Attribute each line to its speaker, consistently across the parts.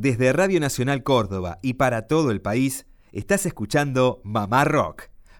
Speaker 1: Desde Radio Nacional Córdoba y para todo el país, estás escuchando Mamá Rock,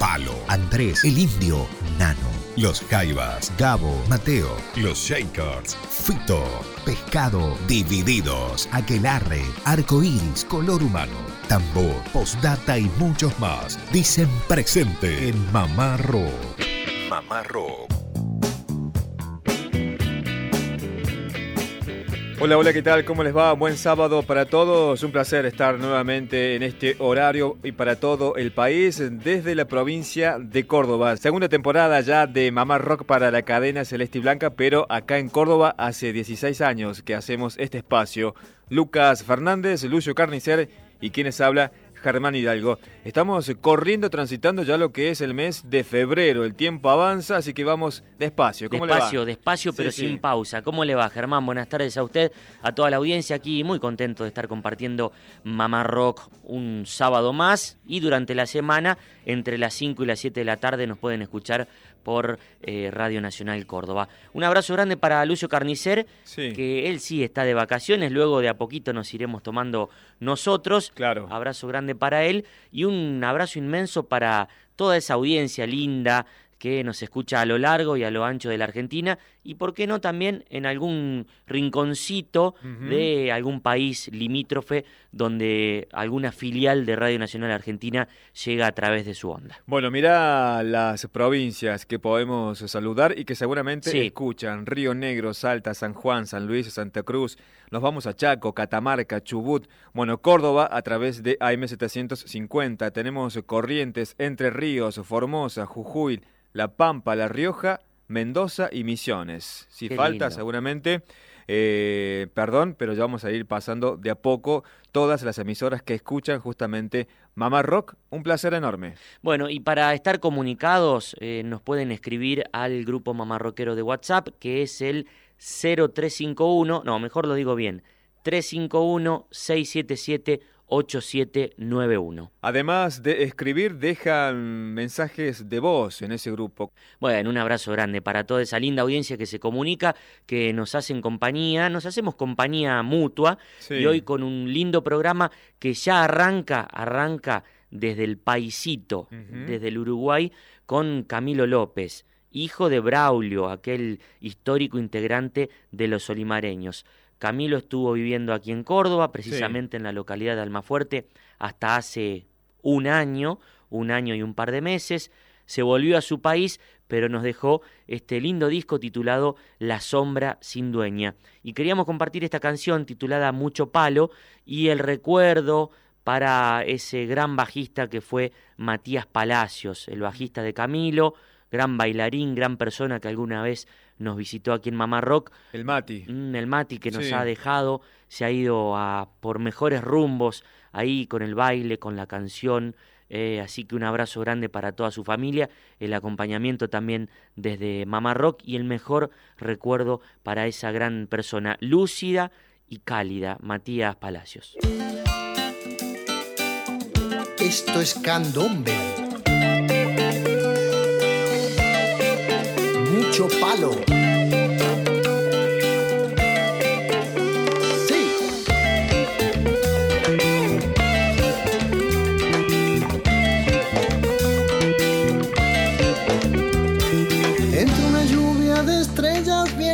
Speaker 2: Palo, Andrés, El Indio, Nano, Los Jaivas, Gabo, Mateo, Los Shakers, Fito, Pescado, Divididos, Aquelarre, Arcoíris, Color Humano, Tambor, Postdata y muchos más. Dicen presente en Mamá Rock.
Speaker 3: Hola, hola, ¿qué tal? ¿Cómo les va? Buen sábado para todos. Un placer estar nuevamente en este horario y para todo el país desde la provincia de Córdoba. Segunda temporada ya de Mamá Rock para la cadena Celeste y Blanca, pero acá en Córdoba hace 16 años que hacemos este espacio. Lucas Fernández, Lucio Carnicer y quienes habla Germán Hidalgo. Estamos corriendo, transitando ya lo que es el mes de febrero. El tiempo avanza, así que vamos despacio.
Speaker 4: ¿Cómo despacio, le va? despacio, pero sin pausa. ¿Cómo le va, Germán? Buenas tardes a usted, a toda la audiencia aquí. Muy contento de estar compartiendo Mamá Rock un sábado más. Y durante la semana, entre las 5 y las 7 de la tarde, nos pueden escuchar por eh, Radio Nacional Córdoba. Un abrazo grande para Lucio Carnicer, que él sí está de vacaciones, luego de a poquito nos iremos tomando nosotros.
Speaker 3: Claro.
Speaker 4: Abrazo grande para él y un abrazo inmenso para toda esa audiencia linda que nos escucha a lo largo y a lo ancho de la Argentina y por qué no también en algún rinconcito de algún país limítrofe donde alguna filial de Radio Nacional Argentina llega a través de su onda.
Speaker 3: Bueno, mira las provincias que podemos saludar y que seguramente escuchan. Río Negro, Salta, San Juan, San Luis, Santa Cruz. Nos vamos a Chaco, Catamarca, Chubut. Bueno, Córdoba a través de AM750. Tenemos Corrientes, Entre Ríos, Formosa, Jujuy, La Pampa, La Rioja, Mendoza y Misiones. Si falta, seguramente eh, perdón, pero ya vamos a ir pasando de a poco todas las emisoras que escuchan justamente Mamá Rock. Un placer enorme.
Speaker 4: Bueno, y para estar comunicados, eh, nos pueden escribir al grupo Mamá Rockero de WhatsApp, que es el 0351, no, mejor lo digo bien, 351 677 8791.
Speaker 3: Además de escribir, dejan mensajes de voz en ese grupo.
Speaker 4: Bueno, un abrazo grande para toda esa linda audiencia que se comunica, que nos hacen compañía, nos hacemos compañía mutua y hoy con un lindo programa que ya arranca, arranca desde el paisito, desde el Uruguay, con Camilo López hijo de Braulio, aquel histórico integrante de los olimareños. Camilo estuvo viviendo aquí en Córdoba, precisamente en la localidad de Almafuerte, hasta hace un año, un año y un par de meses. Se volvió a su país, pero nos dejó este lindo disco titulado La sombra sin dueña. Y queríamos compartir esta canción titulada Mucho Palo y el recuerdo para ese gran bajista que fue Matías Palacios, el bajista de Camilo, gran bailarín, gran persona que alguna vez nos visitó aquí en Mamá Rock.
Speaker 3: El Mati.
Speaker 4: Mm, el Mati que nos ha dejado, se ha ido a por mejores rumbos ahí con el baile, con la canción. Eh, así que un abrazo grande para toda su familia, el acompañamiento también desde Mamá Rock y el mejor recuerdo para esa gran persona, lúcida y cálida, Matías Palacios.
Speaker 5: Esto es candombe. Mucho palo.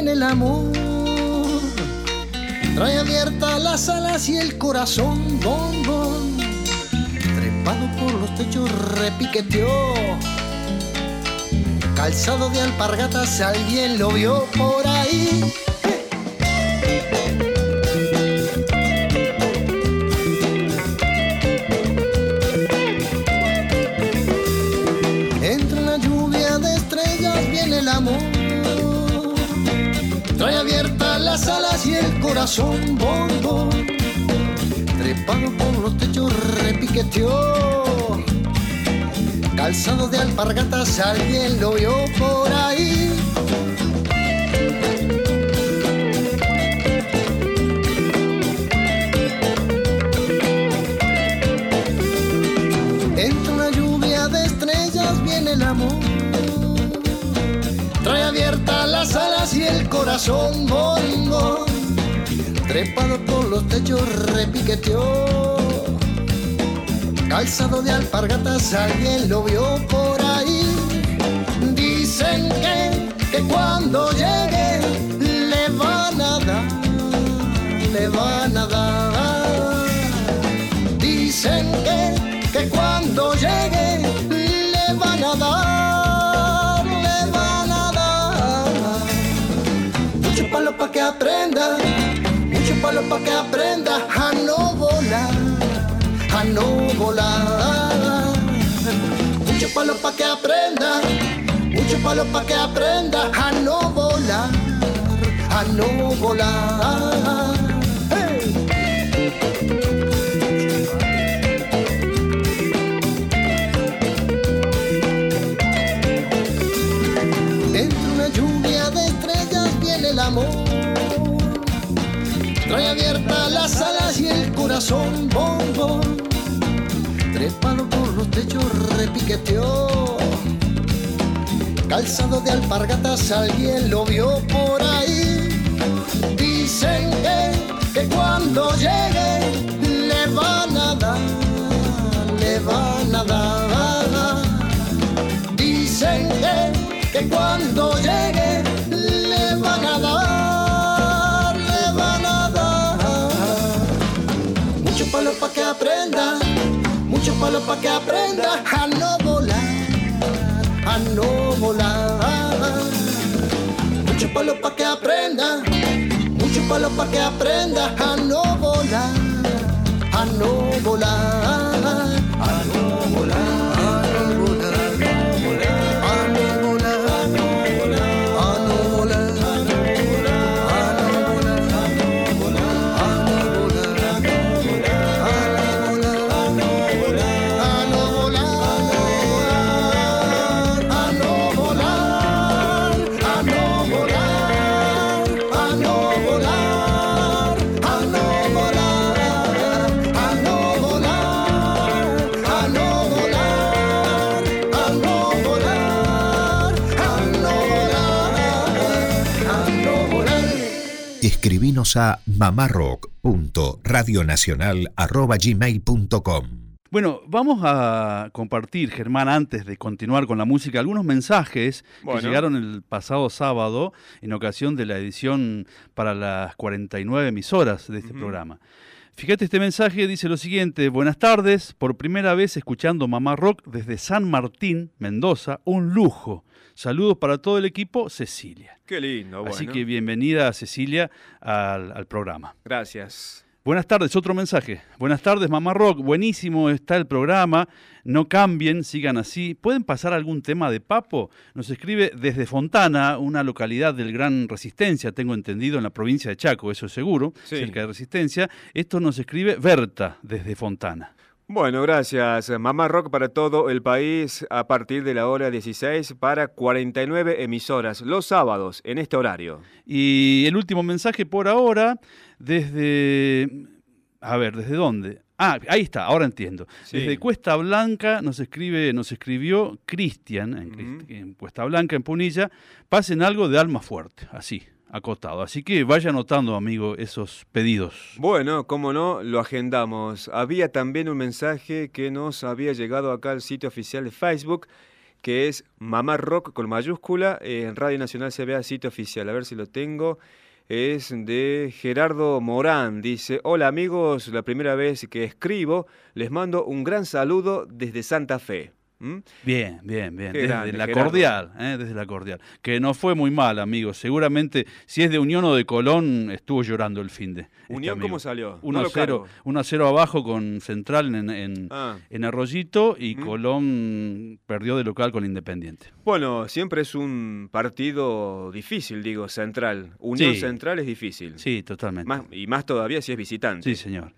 Speaker 5: el amor. Trae abiertas las alas y el corazón, bon, Trepado por los techos repiqueteó. Calzado de alpargatas, alguien lo vio por ahí. Entre la lluvia de estrellas viene el amor Trae abiertas las alas y el corazón bombo. Trepado por los techos repiqueteó. Calzado de alpargatas, alguien lo vio por ahí. Entre una lluvia de estrellas viene el amor. Trae abiertas las alas y el corazón bongo. Trepado por los techos repiqueteó calzado de alpargatas, alguien lo vio por ahí. Dicen que, que cuando llegue le van a dar, le van a dar. Dicen que, que cuando llegue le van a dar, le van a dar. Mucho palo pa' que aprenda, mucho palo pa' que aprenda a no volar a no volar. Mucho palo pa' que aprenda, mucho palo pa' que aprenda a no volar, a no volar. Dentro una lluvia de estrellas viene el amor. Trae abiertas las alas y el corazón bombo trepado por los techos repiqueteó. Calzado de alpargatas, alguien lo vio por ahí. Dicen que, que cuando llegue palo para que aprenda a no volar, a no volar. Mucho palo para que aprenda, mucho palo para que aprenda a no volar, a no volar, a no volar.
Speaker 2: A mamarrock.radionacional.gmail.com
Speaker 6: bueno, vamos a compartir, Germán, antes de continuar con la música, algunos mensajes que llegaron el pasado sábado en ocasión de la edición para las 49 emisoras de este programa. Fíjate, este mensaje dice lo siguiente, buenas tardes, por primera vez escuchando Mamá Rock desde San Martín, Mendoza, un lujo. Saludos para todo el equipo, Cecilia.
Speaker 3: Qué lindo. Bueno.
Speaker 6: Así que bienvenida, Cecilia, al, programa.
Speaker 3: Gracias.
Speaker 6: Buenas tardes, otro mensaje. Buenas tardes, Mamá Rock. Buenísimo está el programa. No cambien, sigan así. ¿Pueden pasar algún tema de Papo? Nos escribe desde Fontana, una localidad del Gran Resistencia, tengo entendido, en la provincia de Chaco, eso es seguro, cerca de Resistencia. Esto nos escribe Berta desde Fontana.
Speaker 3: Bueno, gracias. Mamá Rock para todo el país a partir de la hora 16 para 49 emisoras los sábados en este horario.
Speaker 6: Y el último mensaje por ahora desde... A ver, ¿desde dónde? Ah, ahí está, ahora entiendo. Desde Cuesta Blanca nos escribe, nos escribió Cristian en, en Cuesta Blanca, en Punilla, pasen algo de alma fuerte, así acotado. Así que vaya anotando, amigo, esos pedidos.
Speaker 3: Bueno, como no, lo agendamos. Había también un mensaje que nos había llegado acá al sitio oficial de Facebook, que es Mamá Rock con mayúscula, en Radio Nacional se vea sitio oficial. A ver si lo tengo. Es de Gerardo Morán. Dice, hola amigos, la primera vez que escribo, les mando un gran saludo desde Santa Fe.
Speaker 6: ¿Mm? Bien, bien, bien. desde la cordial, ¿eh? desde la cordial. Que no fue muy mal, amigos. Seguramente, si es de Unión o de Colón, estuvo llorando el fin de.
Speaker 3: Este ¿Unión cómo salió?
Speaker 6: 1 a 0, 1 0 abajo con Central en, en, ah. Arroyito y Colón perdió de local con Independiente.
Speaker 3: Bueno, siempre es un partido difícil, digo, Central. Unión Central es difícil.
Speaker 6: Sí, totalmente.
Speaker 3: y más todavía si es visitante.
Speaker 6: Sí, señor.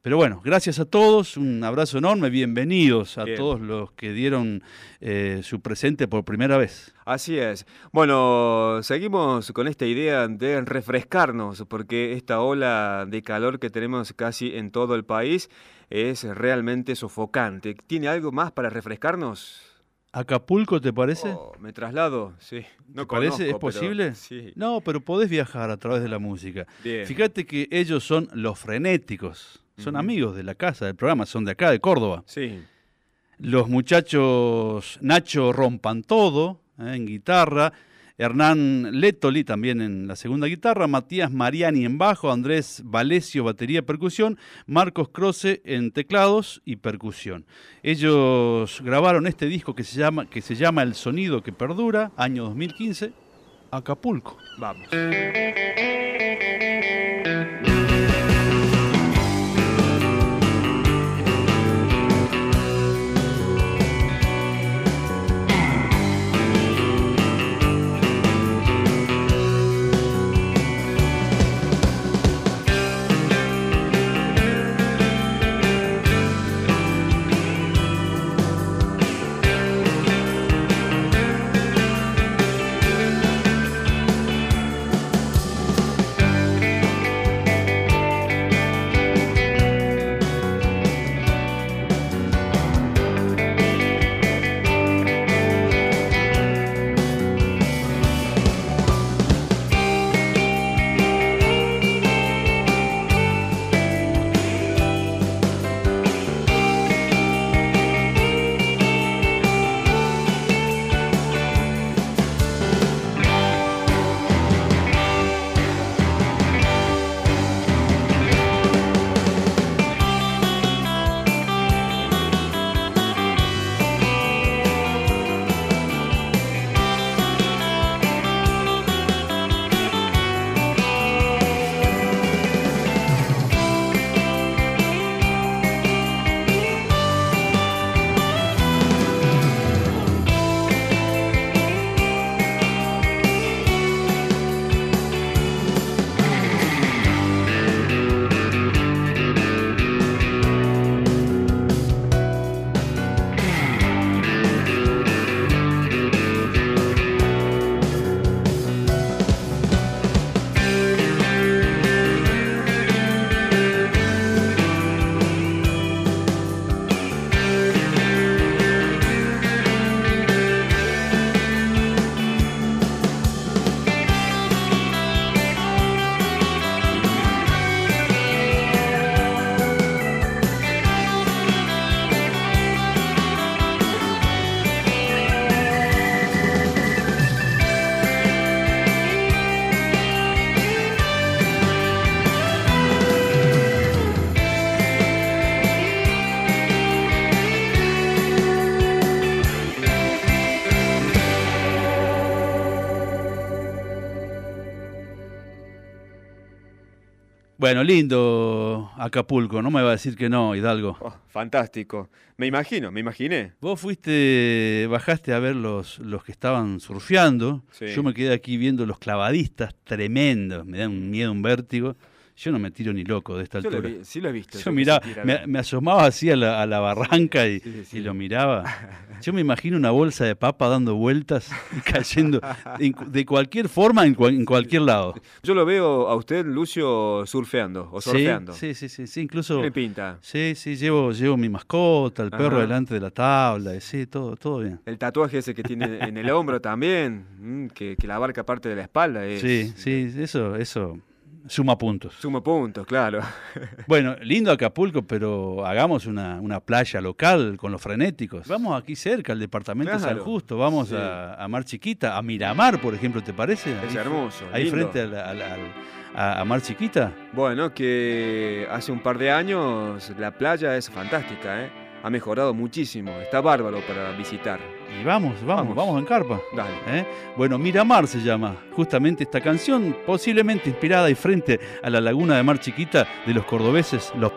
Speaker 6: Pero bueno, gracias a todos, un abrazo enorme, bienvenidos a todos los que dieron eh, su presente por primera vez.
Speaker 3: Así es. Bueno, seguimos con esta idea de refrescarnos, porque esta ola de calor que tenemos casi en todo el país es realmente sofocante. ¿Tiene algo más para refrescarnos?
Speaker 6: ¿Acapulco te parece?
Speaker 3: Oh, me traslado, sí.
Speaker 6: No ¿Te parece? ¿Es posible?
Speaker 3: sí.
Speaker 6: No, pero podés viajar a través de la música. Fíjate que ellos son los frenéticos son amigos de la casa, del programa, son de acá, de Córdoba.
Speaker 3: Sí.
Speaker 6: Los muchachos Nacho Rompan Todo eh, en guitarra, Hernán Letoli también en la segunda guitarra, Matías Mariani en bajo, Andrés Valesio batería y percusión, Marcos Croce en teclados y percusión. Ellos grabaron este disco que se llama, que se llama El Sonido que Perdura, año 2015, Acapulco.
Speaker 3: Vamos.
Speaker 6: Bueno, lindo Acapulco, no me va a decir que no, Hidalgo.
Speaker 3: Oh, fantástico. Me imagino, me imaginé.
Speaker 6: Vos fuiste, bajaste a ver los, los que estaban surfeando. Yo me quedé aquí viendo los clavadistas tremendos, me dan un miedo, un vértigo. Yo no me tiro ni loco de esta altura.
Speaker 3: sí lo he visto.
Speaker 6: Yo miraba, me, asomaba así a la, barranca y, lo miraba. Yo me imagino una bolsa de papa dando vueltas y cayendo de cualquier forma en, cualquier lado.
Speaker 3: Yo lo veo a usted, Lucio, surfeando o surfeando.
Speaker 6: Sí, sí, sí, sí, incluso.
Speaker 3: Me pinta.
Speaker 6: Sí, sí, llevo, llevo mi mascota, el perro delante de la tabla, sí, todo, todo bien.
Speaker 3: El tatuaje ese que tiene en el hombro también, mm, que, que la abarca parte de la espalda. Es...
Speaker 6: Sí, sí, eso, eso Suma puntos.
Speaker 3: Suma puntos, claro.
Speaker 6: bueno, lindo Acapulco, pero hagamos una, playa local con los frenéticos. Vamos aquí cerca, al departamento de San Justo, vamos a, Mar Chiquita, a Miramar, por ejemplo, ¿te parece?
Speaker 3: Es hermoso.
Speaker 6: Ahí frente a, Mar Chiquita.
Speaker 3: Bueno, que hace un par de años la playa es fantástica, ¿eh? Ha mejorado muchísimo, está bárbaro para visitar.
Speaker 6: Y vamos, vamos, vamos, en carpa.
Speaker 3: Dale.
Speaker 6: ¿Eh? Bueno, Miramar se llama justamente esta canción, posiblemente inspirada y frente a la laguna de Mar Chiquita de los cordobeses, los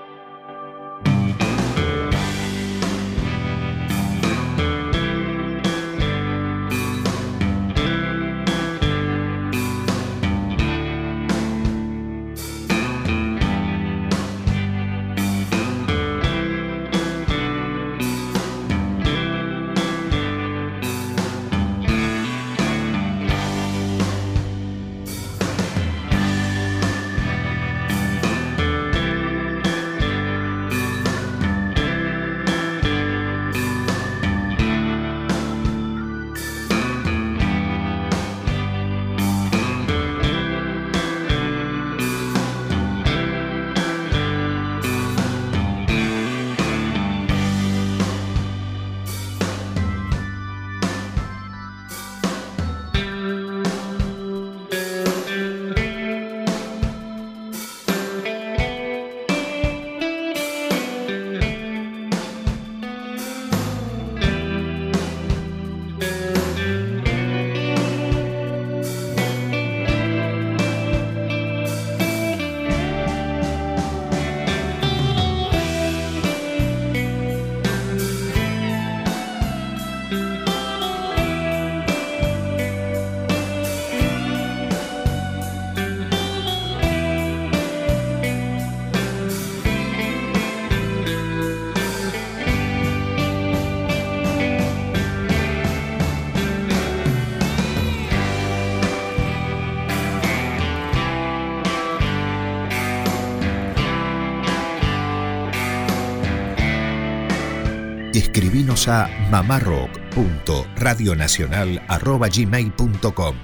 Speaker 2: Escribinos a mamarrock.radionacional.gmail.com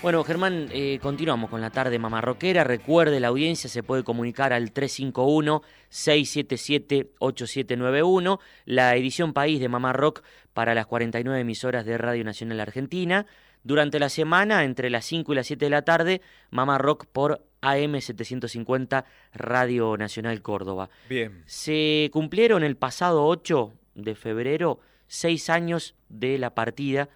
Speaker 4: bueno, Germán, eh, continuamos con la tarde mamarroquera. Recuerde, la audiencia se puede comunicar al 351-677-8791, la edición país de Mamarrock para las 49 emisoras de Radio Nacional Argentina. Durante la semana, entre las 5 y las 7 de la tarde, Mamarrock por AM750 Radio Nacional Córdoba.
Speaker 3: Bien.
Speaker 4: Se cumplieron el pasado 8 de febrero seis años de la partida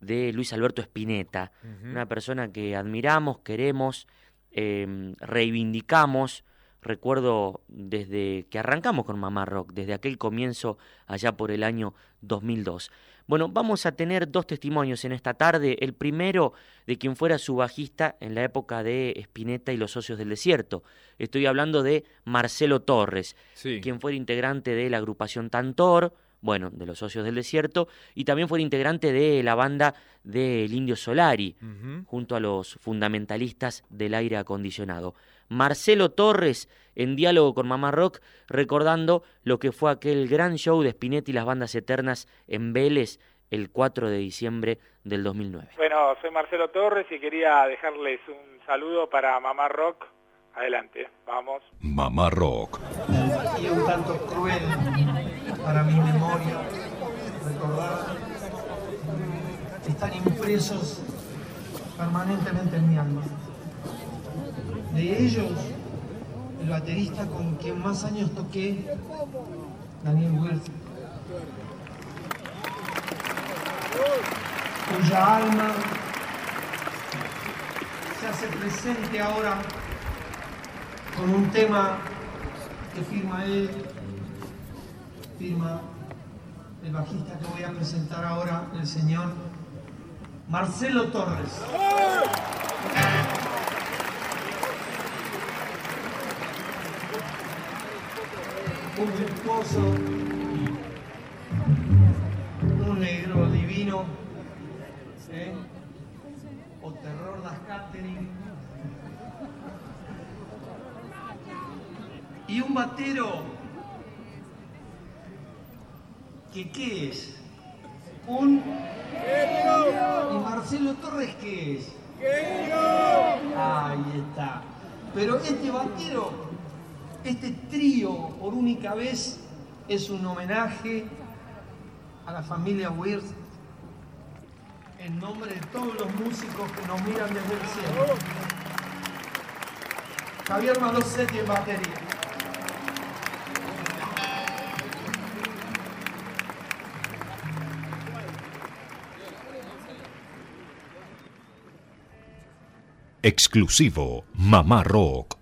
Speaker 4: de Luis Alberto Spinetta, una persona que admiramos, queremos, em, reivindicamos. Recuerdo desde que arrancamos con Mamá Rock, desde aquel comienzo allá por el año 2002. Bueno, vamos a tener dos testimonios en esta tarde. El primero de quien fuera su bajista en la época de Spinetta y los Socios del Desierto. Estoy hablando de Marcelo Torres, quien fue integrante de la agrupación Tantor, bueno, de los socios del desierto, y también fue integrante de la banda del Indio Solari, junto a los fundamentalistas del aire acondicionado. Marcelo Torres, en diálogo con Mamá Rock, recordando lo que fue aquel gran show de Spinetti y las bandas eternas en Vélez el 4 de diciembre del 2009.
Speaker 7: Bueno, soy Marcelo Torres y quería dejarles un saludo para Mamá Rock. Adelante, vamos.
Speaker 2: Mamá Rock.
Speaker 8: Y un tanto cruel para mi memoria recordar están impresos permanentemente en mi alma. De ellos, el baterista con quien más años toqué, Daniel Wirth, cuya alma se hace presente ahora con un tema que firma él firma el bajista que voy a presentar ahora, el señor Marcelo Torres. Un virtuoso, un negro divino, ¿eh? o terror das catering, y un batero qué es? Un... ¿Y Marcelo Torres qué es? Ahí está. Pero este batero, este trío por única vez, es un homenaje a la familia Wirth en nombre de todos los músicos que nos miran desde el cielo. Javier Malosetti en batería.
Speaker 2: Exclusivo Mamá Rock.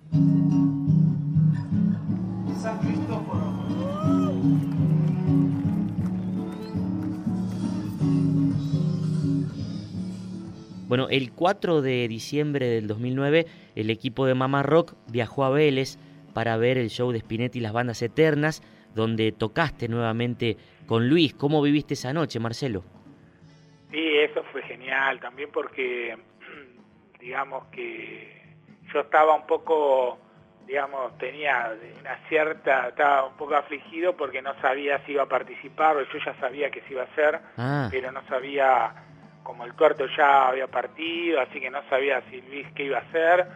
Speaker 4: Bueno, el 4 de diciembre del 2009, el equipo de Mamá Rock viajó a Vélez para ver el show de Spinetti y las bandas eternas, donde tocaste nuevamente con Luis. ¿Cómo viviste esa noche, Marcelo?
Speaker 7: Sí, eso fue genial, también porque digamos que yo estaba un poco, digamos, tenía una cierta, estaba un poco afligido porque no sabía si iba a participar, o yo ya sabía que se iba a hacer, ah. pero no sabía, como el cuarto ya había partido, así que no sabía si Luis qué iba a hacer.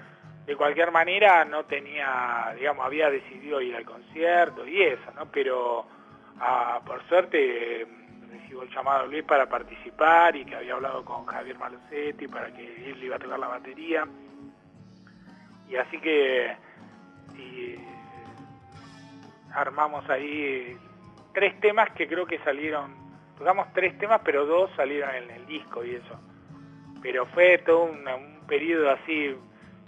Speaker 7: De cualquier manera no tenía, digamos, había decidido ir al concierto y eso, ¿no? Pero ah, por suerte el llamado Luis para participar y que había hablado con Javier Malosetti para que él iba a tocar la batería. Y así que armamos ahí tres temas que creo que salieron, tocamos tres temas, pero dos salieron en el disco y eso. Pero fue todo un, periodo así,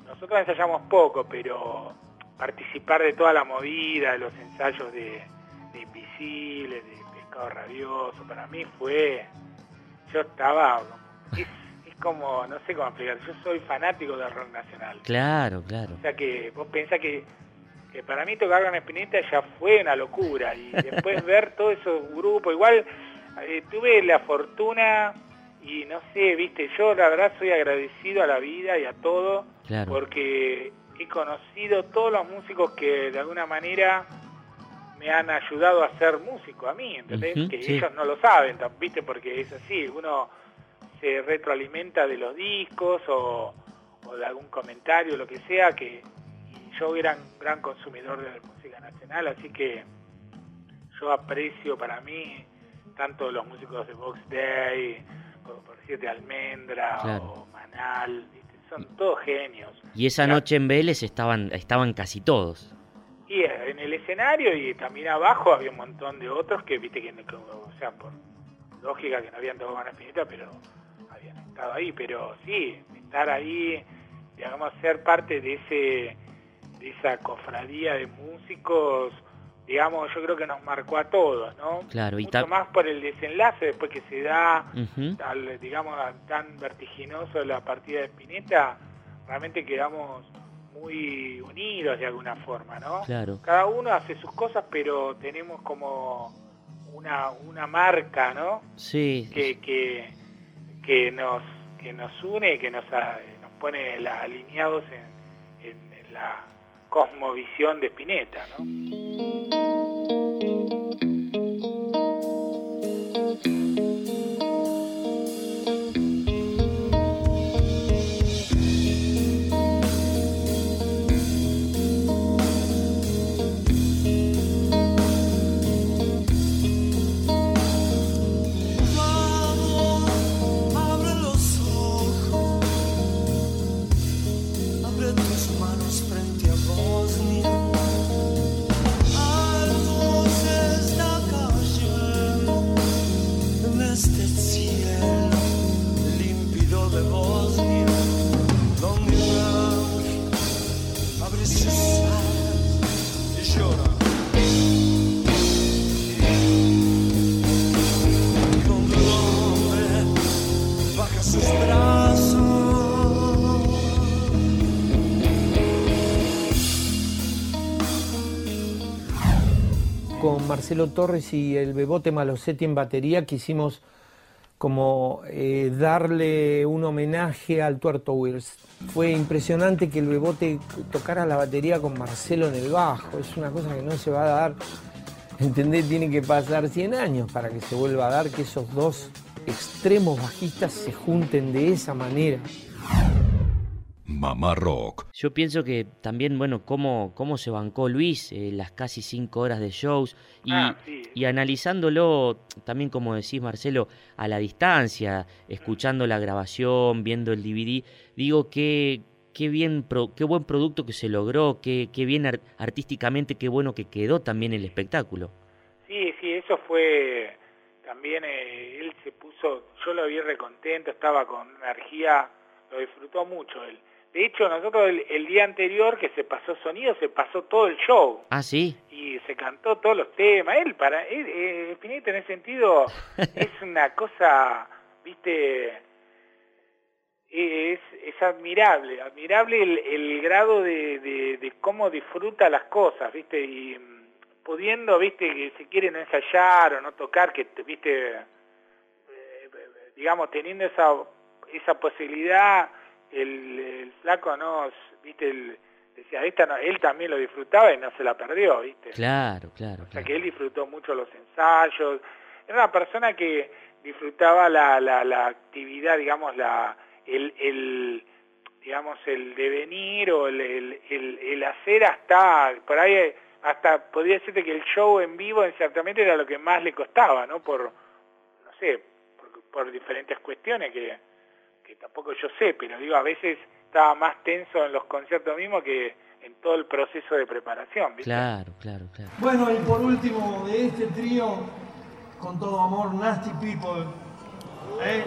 Speaker 7: nosotros ensayamos poco, pero participar de toda la movida, de los ensayos de, de Invisibles, rabioso, para mí fue, yo estaba, es, como, no sé cómo explicar, yo soy fanático del rock nacional.
Speaker 4: Claro, claro.
Speaker 7: O sea que vos pensás que, que para mí tocar con Espineta ya fue una locura y después ver todos esos grupos, igual eh, tuve la fortuna y no sé, viste, yo la verdad soy agradecido a la vida y a todo porque he conocido todos los músicos que de alguna manera me han ayudado a ser músico a mí, ¿entendés? que ellos no lo saben, ¿viste? Porque es así, uno se retroalimenta de los discos o, de algún comentario, lo que sea, que yo era un gran consumidor de la música nacional, así que yo aprecio para mí tanto los músicos de Box Day, como por siete Almendra o Manal, son todos genios.
Speaker 4: Y esa noche en Vélez estaban, estaban casi todos.
Speaker 7: Y en el escenario y también abajo había un montón de otros que, viste, que, o sea, por lógica que no habían tocado con Espineta, pero habían estado ahí. Pero sí, estar ahí, digamos, ser parte de ese de esa cofradía de músicos digamos, yo creo que nos marcó a todos, ¿no?
Speaker 4: Claro,
Speaker 7: y Mucho más por el desenlace después que se da, digamos, tan vertiginoso la partida de Spinetta, realmente quedamos muy unidos de alguna forma, ¿no?
Speaker 4: Claro.
Speaker 7: Cada uno hace sus cosas, pero tenemos como una, una marca, ¿no?
Speaker 4: Sí.
Speaker 7: Que, que, que nos que nos une, que nos, nos pone alineados en, en la cosmovisión de Spinetta, ¿no?
Speaker 8: Marcelo Torres y el Bebote Malosetti en batería quisimos como eh, darle un homenaje al Tuerto Wills. Fue impresionante que el Bebote tocara la batería con Marcelo en el bajo, es una cosa que no se va a dar, ¿entendés? Tiene que pasar 100 años para que se vuelva a dar que esos dos extremos bajistas se junten de esa manera.
Speaker 2: Mamá Rock.
Speaker 4: Yo pienso que también, bueno, cómo, cómo se bancó Luis eh, las casi cinco horas de shows y,
Speaker 7: ah,
Speaker 4: y, analizándolo también, como decís Marcelo, a la distancia, escuchando la grabación, viendo el DVD, digo que qué bien, qué buen producto que se logró, qué, qué bien artísticamente, qué bueno que quedó también el espectáculo.
Speaker 7: Sí, sí, eso fue también, eh, él se puso, yo lo vi recontento, estaba con energía, lo disfrutó mucho él. De hecho, nosotros el, día anterior que se pasó sonido, se pasó todo el show.
Speaker 4: Ah, sí.
Speaker 7: Y se cantó todos los temas. Él, para él, eh, en ese sentido, es una cosa, viste, es, es admirable, admirable el, grado de, de, cómo disfruta las cosas, viste, y mm, pudiendo, viste, que si quieren ensayar o no tocar, que, viste, eh, digamos, teniendo esa, esa posibilidad el, flaco no, viste, el, decía, esta no, él también lo disfrutaba y no se la perdió, viste.
Speaker 4: Claro, claro.
Speaker 7: O sea que él disfrutó mucho los ensayos, era una persona que disfrutaba la, la, la actividad, digamos, la, el, el, digamos, el devenir o el, el, el, hacer hasta, por ahí, hasta podría decirte que el show en vivo ciertamente era lo que más le costaba, ¿no? Por, no sé, por diferentes cuestiones que que tampoco yo sé, pero digo, a veces estaba más tenso en los conciertos mismos que en todo el proceso de preparación.
Speaker 4: Claro, claro, claro.
Speaker 8: Bueno, y por último de este trío, con todo amor, Nasty People, ¿eh?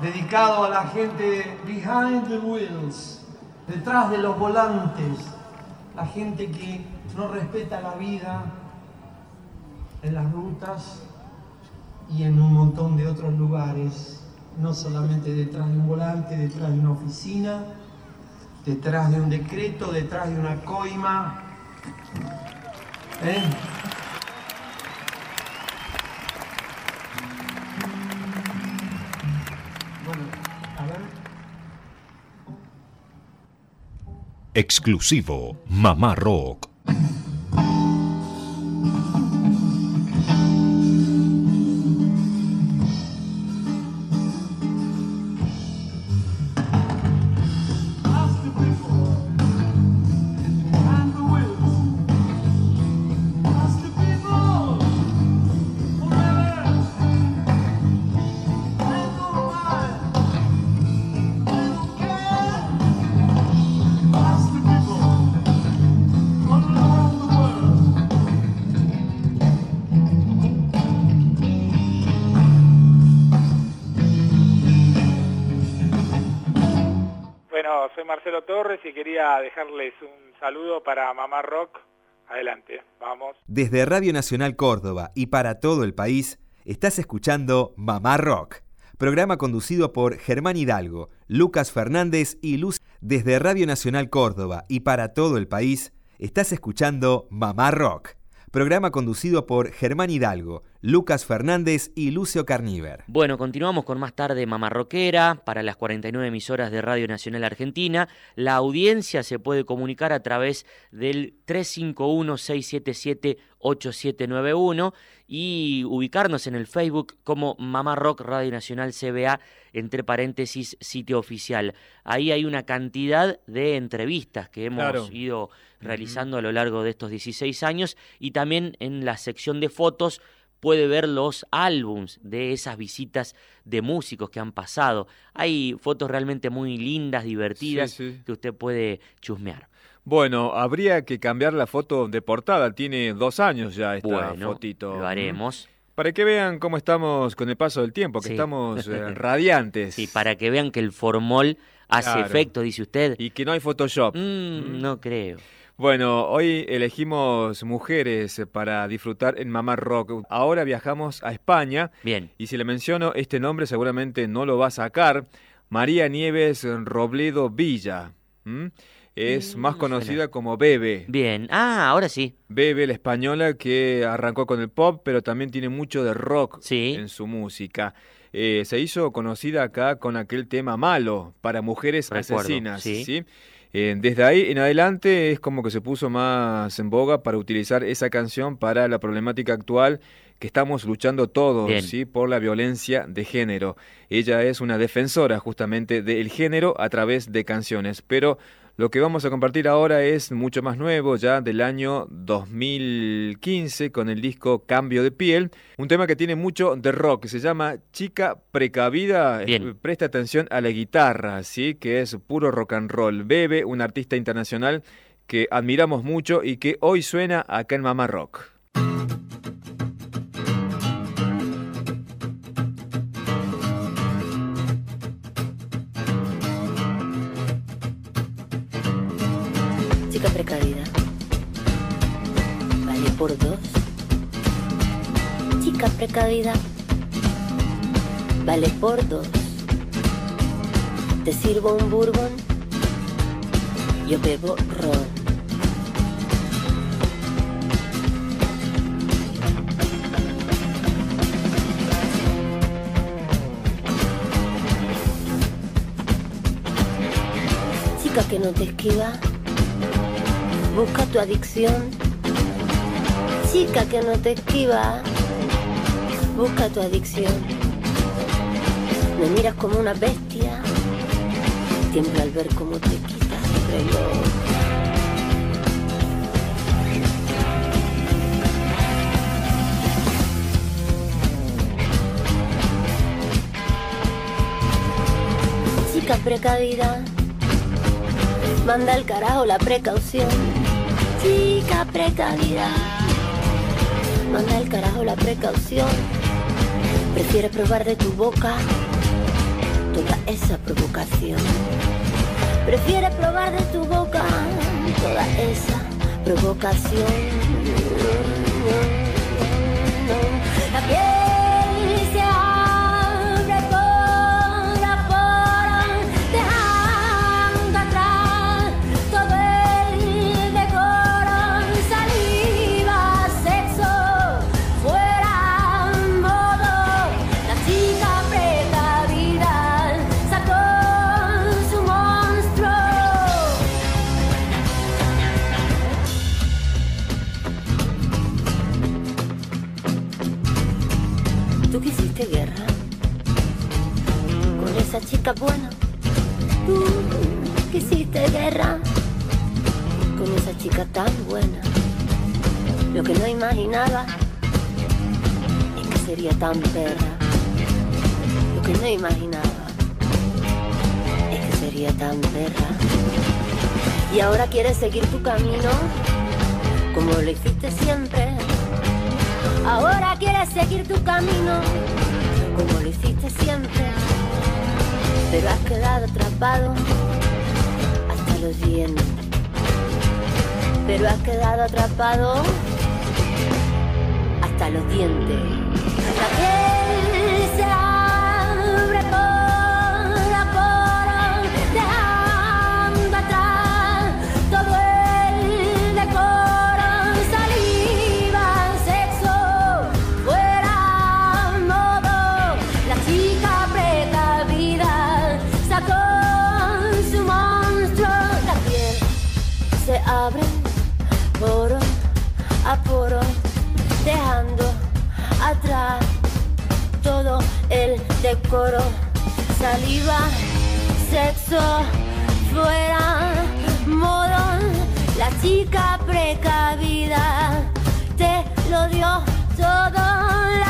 Speaker 8: dedicado a la gente behind the wheels, detrás de los volantes, la gente que no respeta la vida en las rutas y en un montón de otros lugares no solamente detrás de un volante, detrás de una oficina, detrás de un decreto, detrás de una coima. ¿Eh? Bueno, a ver.
Speaker 2: Exclusivo Mamá Rock.
Speaker 7: Soy Marcelo Torres y quería dejarles un saludo para Mamá Rock. Adelante, vamos.
Speaker 1: Desde Radio Nacional Córdoba y para todo el país, estás escuchando Mamá Rock, programa conducido por Germán Hidalgo, Lucas Fernández y Luz. Desde Radio Nacional Córdoba y para todo el país, estás escuchando Mamá Rock programa conducido por Germán Hidalgo, Lucas Fernández y Lucio Carníver.
Speaker 4: Bueno, continuamos con más tarde Mamarroquera para las 49 emisoras de Radio Nacional Argentina. La audiencia se puede comunicar a través del 351-677-8791 y ubicarnos en el Facebook como Mamá Rock Radio Nacional CBA, entre paréntesis, sitio oficial. Ahí hay una cantidad de entrevistas que hemos ido realizando a lo largo de estos 16 años y también en la sección de fotos puede ver los álbums de esas visitas de músicos que han pasado. Hay fotos realmente muy lindas, divertidas, que usted puede chusmear.
Speaker 3: Bueno, habría que cambiar la foto de portada. Tiene dos años ya esta bueno, fotito.
Speaker 4: Lo haremos.
Speaker 3: Para que vean cómo estamos con el paso del tiempo, que estamos eh, radiantes.
Speaker 4: Sí, para que vean que el formol hace efecto, dice usted.
Speaker 3: Y que no hay Photoshop.
Speaker 4: Mm, no creo.
Speaker 3: Bueno, hoy elegimos mujeres para disfrutar en Mamá Rock. Ahora viajamos a España.
Speaker 4: Bien.
Speaker 3: Y si le menciono este nombre, seguramente no lo va a sacar. María Nieves Robledo Villa. Es mm, más conocida como Bebe.
Speaker 4: Bien. Ah, ahora sí.
Speaker 3: Bebe, la española que arrancó con el pop, pero también tiene mucho de rock en su música. Eh, se hizo conocida acá con aquel tema malo para mujeres asesinas. ¿sí? Eh, desde ahí en adelante es como que se puso más en boga para utilizar esa canción para la problemática actual que estamos luchando todos ¿sí? por la violencia de género. Ella es una defensora justamente del género a través de canciones, pero lo que vamos a compartir ahora es mucho más nuevo, ya del año 2015, con el disco Cambio de Piel, un tema que tiene mucho de rock, se llama Chica Precavida. Presta atención a la guitarra, ¿sí? que es puro rock and roll. Bebe, un artista internacional que admiramos mucho y que hoy suena acá en Mama Rock.
Speaker 9: Chica precavida. Vale por dos. Chica precavida. Vale por dos. Te sirvo un bourbon. Yo bebo ron. Que no te esquiva busca tu adicción. Chica que no te esquiva, busca tu adicción. Me miras como una bestia, tiembla al ver cómo te quitas el reloj. Chica precavida, manda al carajo la precaución chica precavida. Manda el carajo la precaución. Prefiere probar de tu boca toda esa provocación. Prefiere probar de tu boca toda esa provocación. La buena. Tú que hiciste guerra con esa chica tan buena. Lo que no imaginaba es que sería tan perra. Lo que no imaginaba es que sería tan perra. Y ahora quieres seguir tu camino como lo hiciste siempre. Ahora quieres seguir tu camino como lo hiciste siempre pero has quedado atrapado es bien. Pero has quedado atrapado hasta los dientes. Decoro, saliva, sexo, fuera, modo, la chica precavida te lo dio todo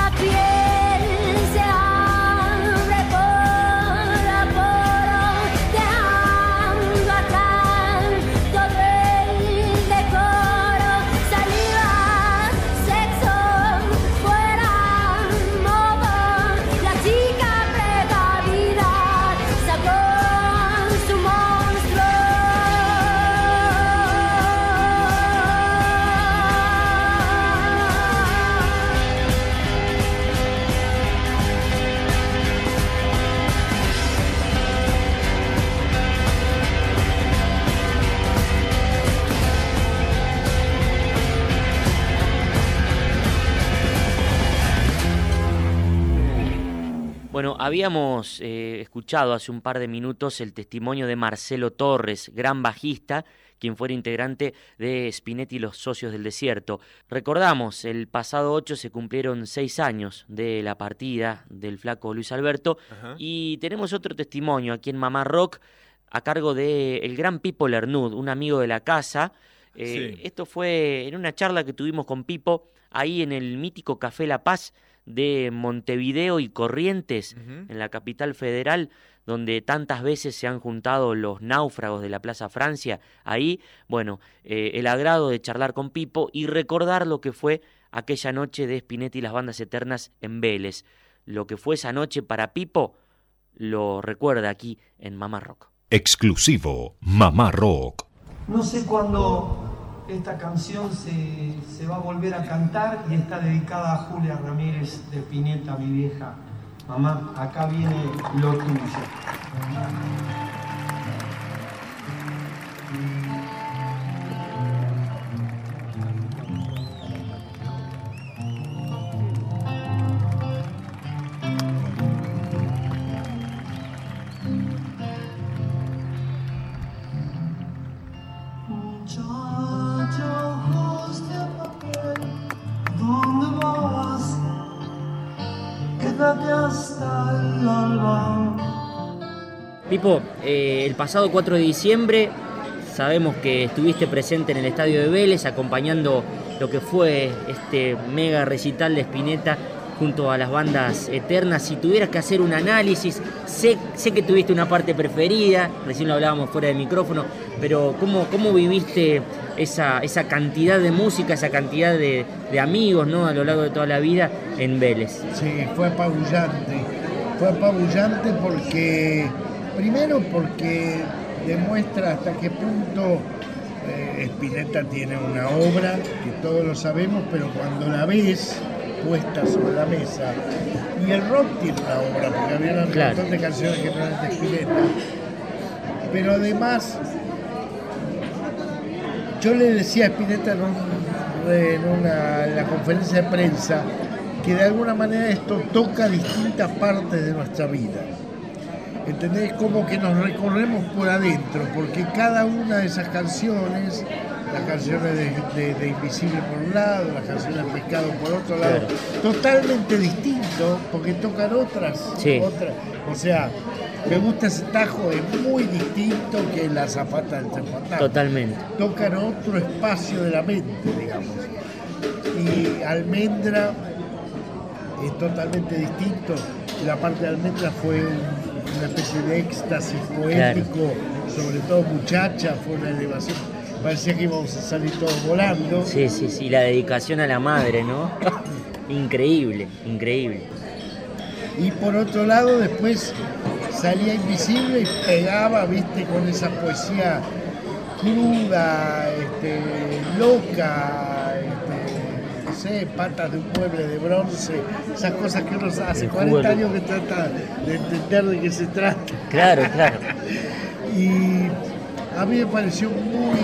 Speaker 4: Bueno, habíamos eh, escuchado hace un par de minutos el testimonio de Marcelo Torres, gran bajista, quien fuera integrante de Spinetti y los Socios del Desierto. Recordamos, el pasado 8 se cumplieron seis años de la partida del flaco Luis Alberto y tenemos otro testimonio aquí en Mamá Rock a cargo del el gran Pipo Lernud, un amigo de la casa. Eh, esto fue en una charla que tuvimos con Pipo ahí en el mítico Café La Paz de Montevideo y Corrientes, en la capital federal, donde tantas veces se han juntado los náufragos de la Plaza Francia. Ahí, bueno, eh, el agrado de charlar con Pipo y recordar lo que fue aquella noche de Spinetti y las bandas eternas en Vélez. Lo que fue esa noche para Pipo lo recuerda aquí en Mamá Rock.
Speaker 2: Exclusivo Mamá Rock.
Speaker 8: No sé cuándo esta canción se, va a volver a cantar y está dedicada a Julia Ramírez de Pineta, mi vieja. Mamá, acá viene lo tuyo.
Speaker 4: Pasado 4 de diciembre sabemos que estuviste presente en el estadio de Vélez acompañando lo que fue este mega recital de Spinetta junto a las bandas eternas. Si tuvieras que hacer un análisis, sé, sé que tuviste una parte preferida, recién lo hablábamos fuera del micrófono, pero ¿cómo, cómo viviste esa, esa cantidad de música, esa cantidad de, de amigos ¿no? a lo largo de toda la vida en Vélez?
Speaker 10: Sí, fue apabullante. Fue apabullante porque Primero porque demuestra hasta qué punto eh, Spinetta tiene una obra, que todos lo sabemos, pero cuando la ves puesta sobre la mesa, y el rock tiene una obra, porque había un montón de canciones que no eran de Spinetta, pero además yo le decía a Spinetta en, una, en la conferencia de prensa que de alguna manera esto toca distintas partes de nuestra vida ¿entendés? Como que nos recorremos por adentro, porque cada una de esas canciones, las canciones de, Invisible por un lado, las canciones de Pescado por otro lado, totalmente distinto, porque tocan otras, otras. O sea, me gusta ese tajo, es muy distinto que la zapata del Fantasma.
Speaker 4: Totalmente.
Speaker 10: Tocan otro espacio de la mente, digamos. Y Almendra es totalmente distinto. La parte de Almendra fue un una especie de éxtasis poético, sobre todo muchacha, fue una elevación. Parecía que íbamos a salir todos volando.
Speaker 4: Sí, sí, sí, la dedicación a la madre, ¿no? increíble, increíble.
Speaker 10: Y por otro lado, después salía invisible y pegaba, viste, con esa poesía cruda, este, loca, sé, patas de un mueble de bronce, esas cosas que uno hace 40 años que trata de entender de qué se trata.
Speaker 4: Claro, claro.
Speaker 10: y a mí me pareció muy,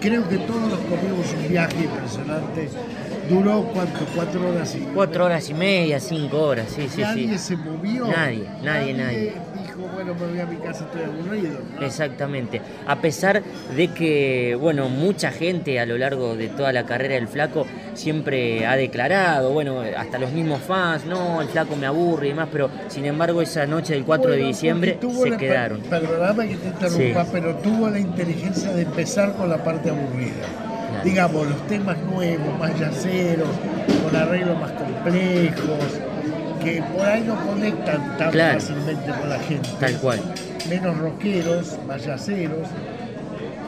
Speaker 10: creo que todos nos comimos un viaje impresionante ¿Duró cuánto? ¿Cuatro horas y
Speaker 4: Cuatro horas y media, cinco horas, sí, sí,
Speaker 10: ¿Nadie
Speaker 4: sí.
Speaker 10: se movió?
Speaker 4: Nadie, nadie, nadie.
Speaker 10: Bueno, me voy a mi casa, estoy aburrido.
Speaker 4: Exactamente. A pesar de que, bueno, mucha gente a lo largo de toda la carrera del Flaco siempre ha declarado, bueno, hasta los mismos fans, no, el Flaco me aburre y demás, pero sin embargo esa noche del 4 de diciembre se quedaron.
Speaker 10: Perdóname que te interrumpa, pero tuvo la inteligencia de empezar con la parte aburrida digamos, los temas nuevos, más yaceros, con arreglos más complejos, que por ahí no conectan tan fácilmente con la gente.
Speaker 4: Tal cual.
Speaker 10: Menos rockeros, más yaceros.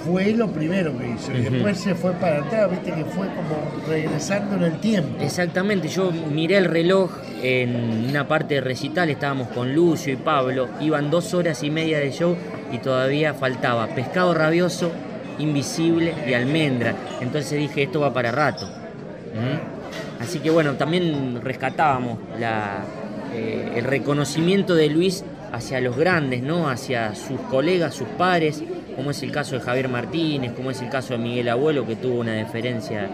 Speaker 10: Fue lo primero que hizo. Y después se fue para atrás, viste que fue como regresando en el tiempo.
Speaker 4: Exactamente, yo miré el reloj en una parte de recital, estábamos con Lucio y Pablo, iban dos horas y media de show y todavía faltaba pescado rabioso, Invisible y Almendra. Entonces dije, esto va para rato. ¿Mm? Así que bueno, también rescatábamos eh, el reconocimiento de Luis hacia los grandes, ¿no? hacia sus colegas, sus pares, como es el caso de Javier Martínez, como es el caso de Miguel Abuelo, que tuvo una deferencia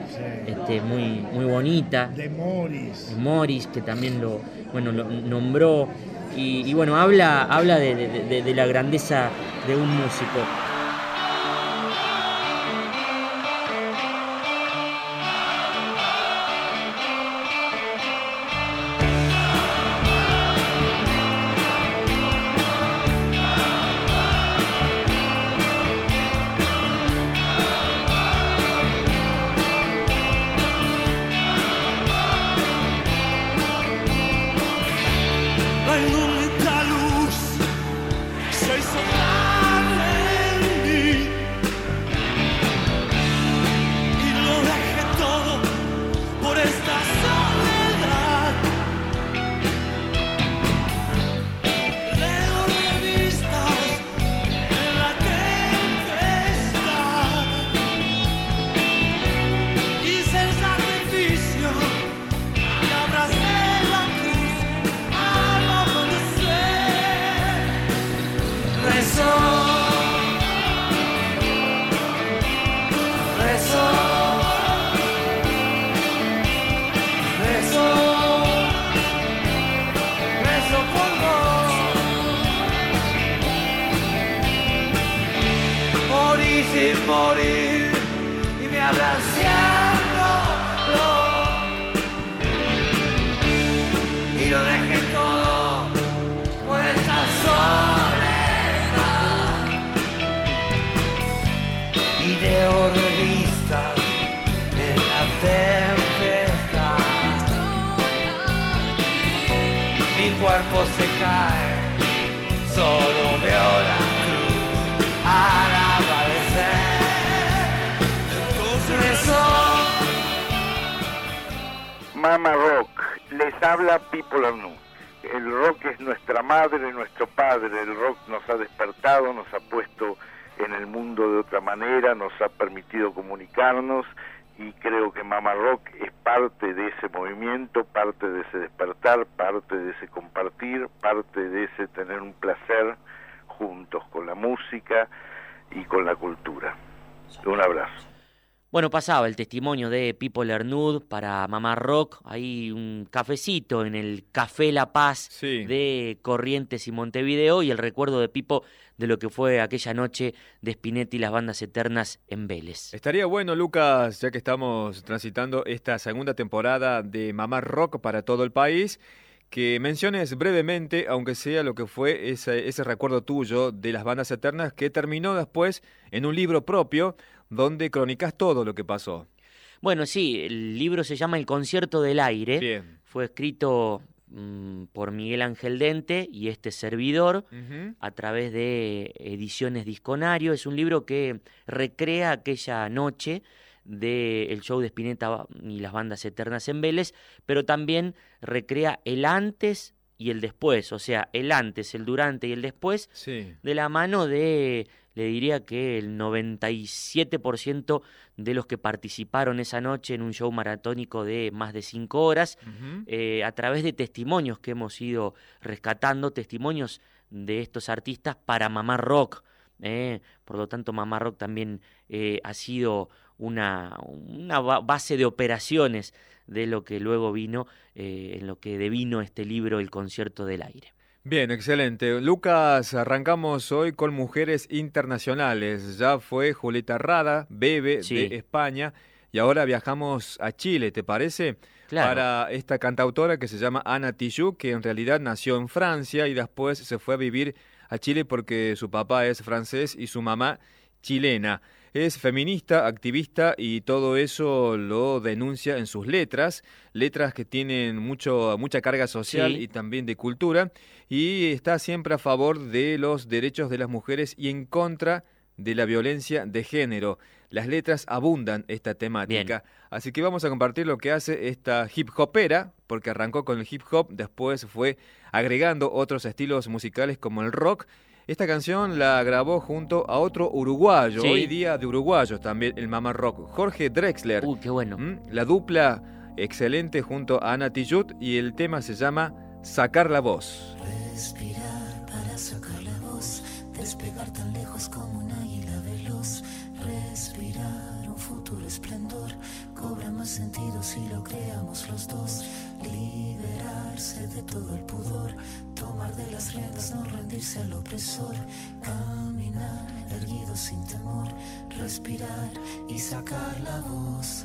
Speaker 4: este, muy, muy bonita.
Speaker 10: De Morris.
Speaker 4: De Morris, que también lo, bueno, lo nombró. Y, bueno, habla, habla de la grandeza de un músico.
Speaker 11: Mama Rock. Les habla Pipo Larnú. El rock es nuestra madre, nuestro padre. El rock nos ha despertado, nos ha puesto en el mundo de otra manera, nos ha permitido comunicarnos y creo que Mama Rock es parte de ese movimiento, parte de ese despertar, parte de ese compartir, parte de ese tener un placer juntos con la música y con la cultura. Un abrazo.
Speaker 4: Bueno, pasaba el testimonio de Pipo Lernud para Mamá Rock, hay un cafecito en el Café La Paz de Corrientes y Montevideo y el recuerdo de Pipo de lo que fue aquella noche de Spinetti y las bandas eternas en Vélez.
Speaker 3: Estaría bueno, Lucas, ya que estamos transitando esta segunda temporada de Mamá Rock para todo el país, que menciones brevemente, aunque sea lo que fue ese, ese recuerdo tuyo de las bandas eternas que terminó después en un libro propio donde cronicas todo lo que pasó.
Speaker 4: Bueno, sí, el libro se llama El concierto del aire. Fue escrito mm, por Miguel Ángel Dente y este servidor a través de Ediciones Disconario. Es un libro que recrea aquella noche del show de Spinetta y las bandas eternas en Vélez, pero también recrea el antes y el después, o sea, el antes, el durante y el después, de la mano de, le diría que el 97% de los que participaron esa noche en un show maratónico de más de cinco horas, eh, a través de testimonios que hemos ido rescatando, testimonios de estos artistas para Mamá Rock. Eh. por lo tanto, Mamá Rock también eh, ha sido una, una base de operaciones de lo que luego vino, en lo que devino este libro, El concierto del aire.
Speaker 3: Bien, excelente. Lucas, arrancamos hoy con mujeres internacionales. Ya fue Julieta Rada, Bebe de España, y ahora viajamos a Chile, ¿te parece? Para esta cantautora que se llama Ana Tijoux, que en realidad nació en Francia y después se fue a vivir a Chile porque su papá es francés y su mamá chilena. Es feminista, activista y todo eso lo denuncia en sus letras, letras que tienen mucho, mucha carga social y también de cultura, y está siempre a favor de los derechos de las mujeres y en contra de la violencia de género. Las letras abundan esta temática. Así que vamos a compartir lo que hace esta hip hopera, porque arrancó con el hip hop, después fue agregando otros estilos musicales como el rock esta canción la grabó junto a otro uruguayo, hoy día de uruguayos también, el Mama Rock, Jorge Drexler.
Speaker 4: Uy, qué bueno.
Speaker 3: ¿Mm? La dupla excelente junto a Ana Tijut y el tema se llama Sacar la voz.
Speaker 12: Respirar para sacar la voz, despegar tan lejos como un águila veloz. Respirar un futuro esplendor, cobra más sentido si lo creamos los dos. Liberarse de todo el pudor tomar de las riendas, no rendirse al opresor, caminar erguido sin temor, respirar y sacar la voz.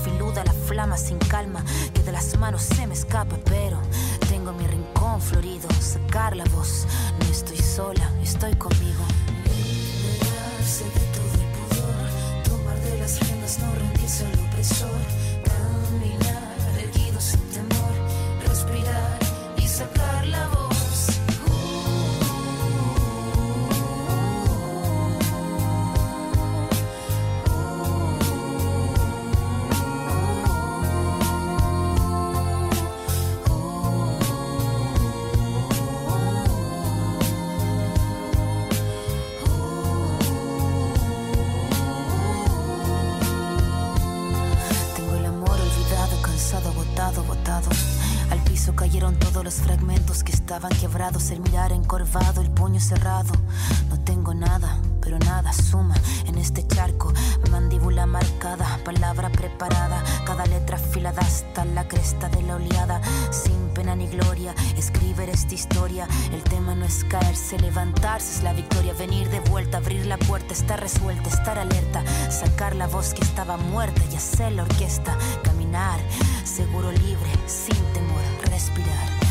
Speaker 12: filuda la flama sin calma, que de las manos se me escapa, pero tengo mi rincón florido, sacar la voz. No estoy sola, estoy conmigo. Liberarse de todo el pudor, tomar de las riendas, no rendirse al opresor, la oleada. Sin pena ni gloria, escribir esta historia. El tema no es caerse, levantarse es la victoria. Venir de vuelta, abrir la puerta, estar resuelta, estar alerta. Sacar la voz que estaba muerta y hacer la orquesta. Caminar, seguro libre, sin temor, respirar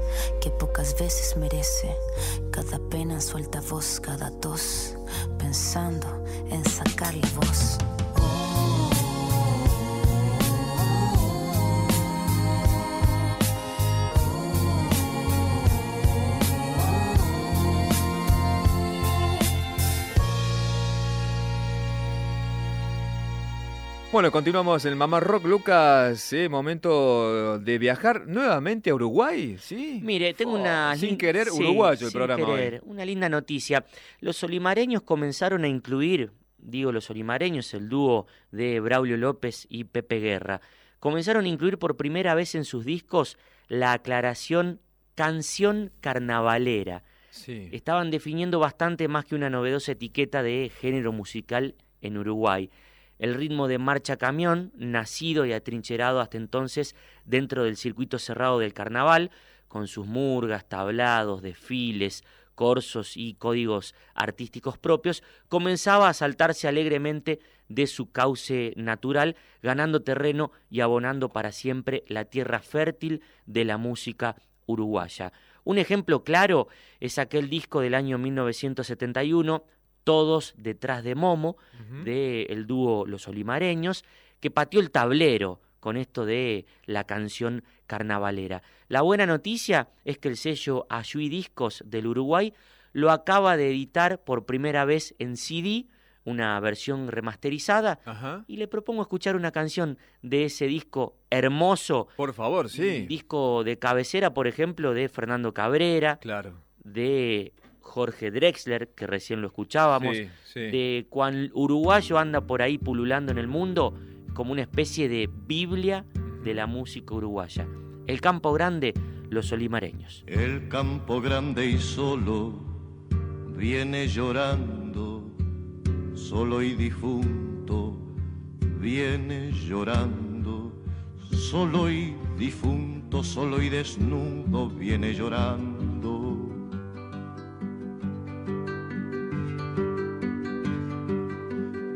Speaker 12: pocas veces merece. Cada pena suelta voz, cada tos, pensando en sacarle voz.
Speaker 3: Bueno, continuamos en Mamá Rock, Lucas. momento de viajar nuevamente a Uruguay, ¿sí?
Speaker 4: Mire, tengo una...
Speaker 3: Sin querer, uruguayo el programa
Speaker 4: querer, Una linda noticia. Los olimareños comenzaron a incluir, digo los olimareños, el dúo de Braulio López y Pepe Guerra, comenzaron a incluir por primera vez en sus discos la aclaración canción carnavalera. Sí. Estaban definiendo bastante más que una novedosa etiqueta de género musical en Uruguay el ritmo de marcha camión, nacido y atrincherado hasta entonces dentro del circuito cerrado del carnaval, con sus murgas, tablados, desfiles, corsos y códigos artísticos propios, comenzaba a saltarse alegremente de su cauce natural, ganando terreno y abonando para siempre la tierra fértil de la música uruguaya. Un ejemplo claro es aquel disco del año 1971, todos detrás de Momo, del dúo Los Olimareños, que pateó el tablero con esto de la canción carnavalera. La buena noticia es que el sello Ayui Discos del Uruguay lo acaba de editar por primera vez en CD, una versión remasterizada, y le propongo escuchar una canción de ese disco hermoso.
Speaker 3: Por favor, sí.
Speaker 4: Disco de cabecera, por ejemplo, de Fernando Cabrera.
Speaker 3: Claro.
Speaker 4: De Jorge Drexler, que recién lo escuchábamos, de cuán uruguayo anda por ahí pululando en el mundo como una especie de Biblia de la música uruguaya. El campo grande, los olimareños.
Speaker 13: El campo grande y solo viene llorando, solo y difunto, viene llorando, solo y difunto, solo y desnudo, viene llorando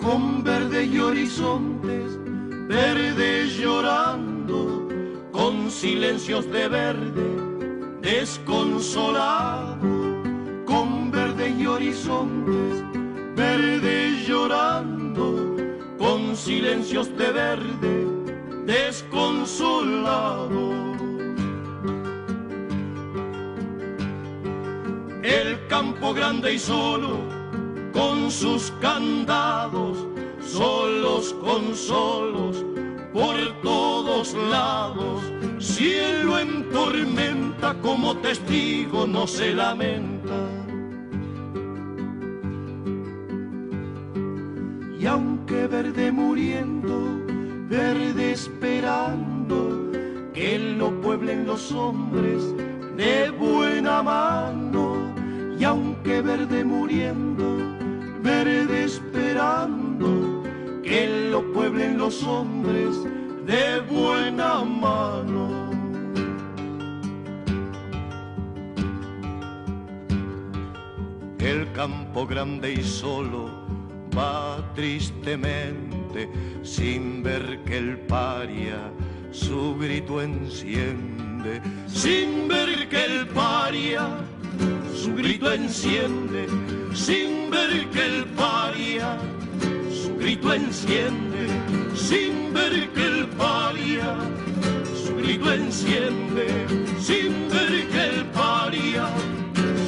Speaker 13: con verde y horizontes, verde llorando, con silencios de verde, desconsolado, con verde y horizontes, verde llorando, con silencios de verde, desconsolado. El campo grande y solo con sus candados, solos con solos, por todos lados. Cielo en tormenta como testigo no se lamenta. Y aunque verde muriendo, verde esperando, que lo pueblen los hombres de buena mano. Y aunque verde muriendo, verde esperando que lo pueblen los hombres de buena mano. El campo grande y solo va tristemente sin ver que el paria su grito enciende, sin ver que el paria su grito enciende, sin ver que el paria su grito enciende, sin ver que el paria su grito enciende, sin ver que el paria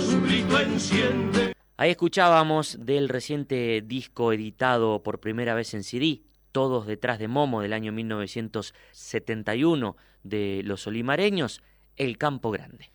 Speaker 13: su grito enciende.
Speaker 4: Ahí escuchábamos del reciente disco editado por primera vez en CD, Todos detrás de Momo del año 1971 de los olimareños, El Campo Grande.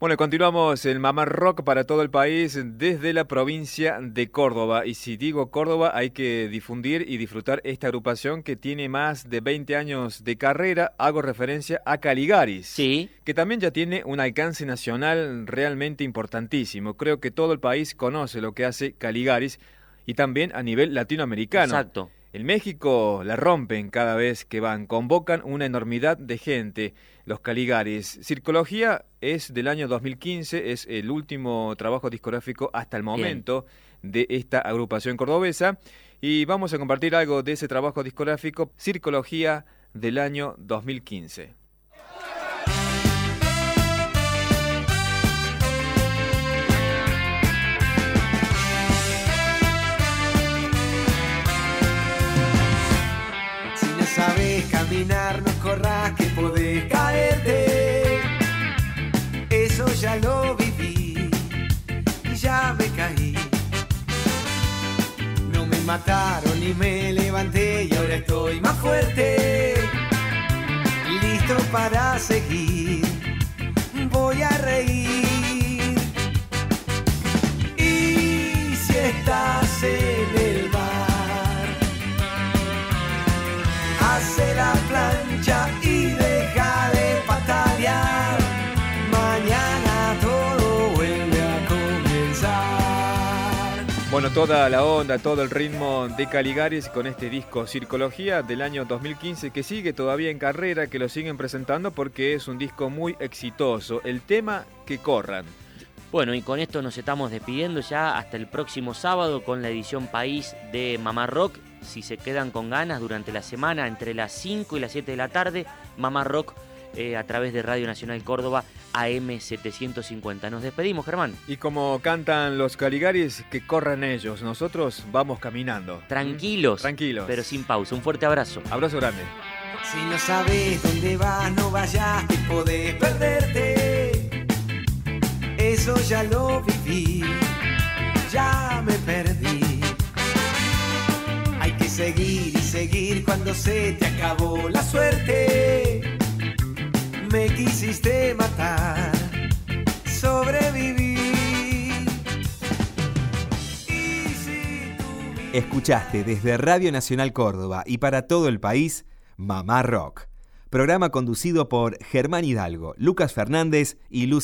Speaker 3: Bueno, continuamos el Mamá Rock para todo el país desde la provincia de Córdoba. Y si digo Córdoba, hay que difundir y disfrutar esta agrupación que tiene más de 20 años de carrera. Hago referencia a Caligaris.
Speaker 4: Sí.
Speaker 3: Que también ya tiene un alcance nacional realmente importantísimo. Creo que todo el país conoce lo que hace Caligaris y también a nivel latinoamericano.
Speaker 4: Exacto.
Speaker 3: En México la rompen cada vez que van, convocan una enormidad de gente, los Caligaris. Circología es del año 2015, es el último trabajo discográfico hasta el momento de esta agrupación cordobesa. Y vamos a compartir algo de ese trabajo discográfico, Circología del año 2015. no corras que podés caerte.
Speaker 5: Eso ya lo viví y ya me caí. No me mataron y me levanté y ahora estoy más fuerte. Listo para seguir, voy a reír. Y deja de patalear. Mañana todo vuelve a comenzar.
Speaker 3: Bueno, toda la onda, todo el ritmo de Caligaris con este disco Circología del año 2015 que sigue todavía en carrera, que lo siguen presentando porque es un disco muy exitoso. El tema que corran.
Speaker 4: Bueno, y con esto nos estamos despidiendo ya hasta el próximo sábado con la edición País de Mamá Rock. Si se quedan con ganas durante la semana, entre las 5 y las 7 de la tarde, Mamá Rock eh, a través de Radio Nacional Córdoba AM750. Nos despedimos, Germán.
Speaker 3: Y como cantan los Caligaris, que corran ellos. Nosotros vamos caminando.
Speaker 4: Tranquilos.
Speaker 3: Tranquilos.
Speaker 4: Pero sin pausa. Un fuerte abrazo.
Speaker 3: Abrazo grande.
Speaker 5: Si no sabes dónde vas, no vayas, que podés perderte. Eso ya lo viví, ya me perdí. Seguir y seguir cuando se te acabó la suerte. Me quisiste matar, sobreviví.
Speaker 1: Escuchaste desde Radio Nacional Córdoba y para todo el país, Mamá Rock. Programa conducido por Germán Hidalgo, Lucas Fernández y Luz